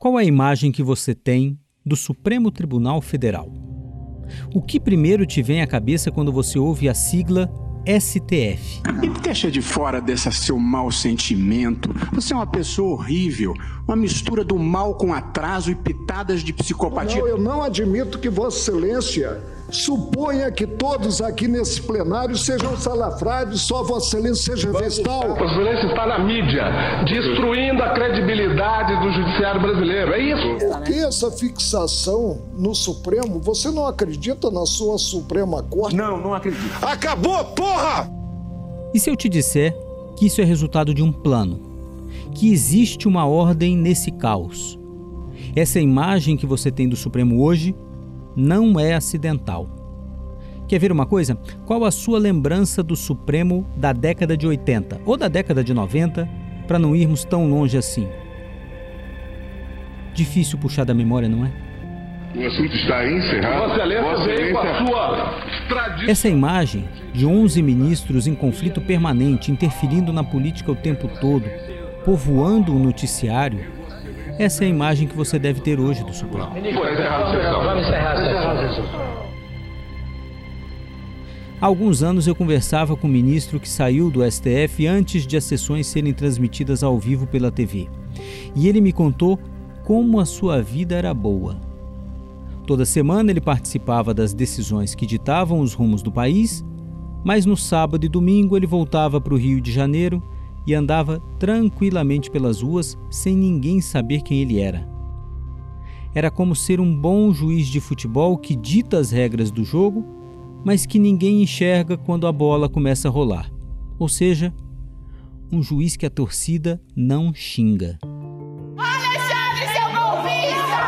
Qual a imagem que você tem do Supremo Tribunal Federal? O que primeiro te vem à cabeça quando você ouve a sigla STF. E deixa de fora desse seu mau sentimento. Você é uma pessoa horrível, uma mistura do mal com atraso e pitadas de psicopatia. Não, eu não admito que Vossa Excelência suponha que todos aqui nesse plenário sejam salafrários, só Vossa Excelência seja vestal. Vossa Excelência está na mídia, destruindo a credibilidade do judiciário brasileiro. É isso. Por que essa fixação no Supremo? Você não acredita na sua Suprema Corte? Não, não acredito. Acabou, porra! E se eu te disser que isso é resultado de um plano? Que existe uma ordem nesse caos? Essa imagem que você tem do Supremo hoje não é acidental. Quer ver uma coisa? Qual a sua lembrança do Supremo da década de 80 ou da década de 90, para não irmos tão longe assim? Difícil puxar da memória, não é? O assunto está encerrado. Vossa Excelência veio com a sua tradição. Essa imagem de 11 ministros em conflito permanente, interferindo na política o tempo todo, povoando o noticiário, essa é a imagem que você deve ter hoje do Supremo. Vamos encerrar a sessão. Há alguns anos eu conversava com um ministro que saiu do STF antes de as sessões serem transmitidas ao vivo pela TV. E ele me contou como a sua vida era boa. Toda semana ele participava das decisões que ditavam os rumos do país, mas no sábado e domingo ele voltava para o Rio de Janeiro e andava tranquilamente pelas ruas sem ninguém saber quem ele era. Era como ser um bom juiz de futebol que dita as regras do jogo, mas que ninguém enxerga quando a bola começa a rolar. Ou seja, um juiz que a torcida não xinga. Alexandre, seu golpista!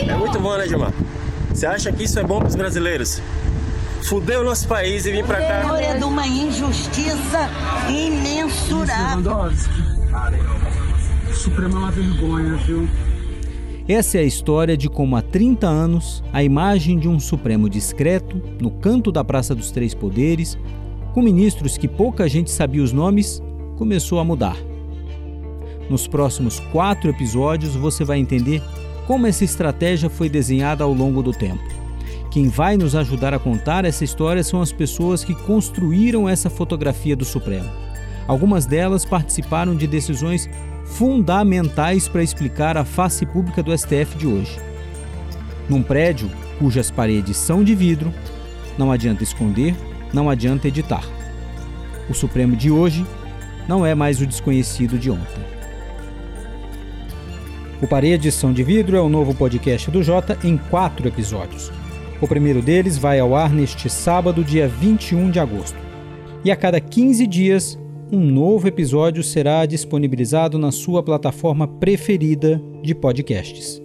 STF É muito bom, né, Gilmar? Você acha que isso é bom para os brasileiros? Fudeu o nosso país e vir pra cá. É de uma injustiça imensurável. Lewandowski. O Supremo é uma vergonha, viu? Essa é a história de como há 30 anos a imagem de um Supremo discreto, no canto da Praça dos Três Poderes, com ministros que pouca gente sabia os nomes, começou a mudar. Nos próximos quatro episódios você vai entender como essa estratégia foi desenhada ao longo do tempo. Quem vai nos ajudar a contar essa história são as pessoas que construíram essa fotografia do Supremo. Algumas delas participaram de decisões fundamentais para explicar a face pública do STF de hoje. Num prédio cujas paredes são de vidro, não adianta esconder, não adianta editar. O Supremo de hoje não é mais o desconhecido de ontem. O Paredes São de Vidro é o novo podcast do Jota em quatro episódios. O primeiro deles vai ao ar neste sábado, dia 21 de agosto. E a cada 15 dias, um novo episódio será disponibilizado na sua plataforma preferida de podcasts.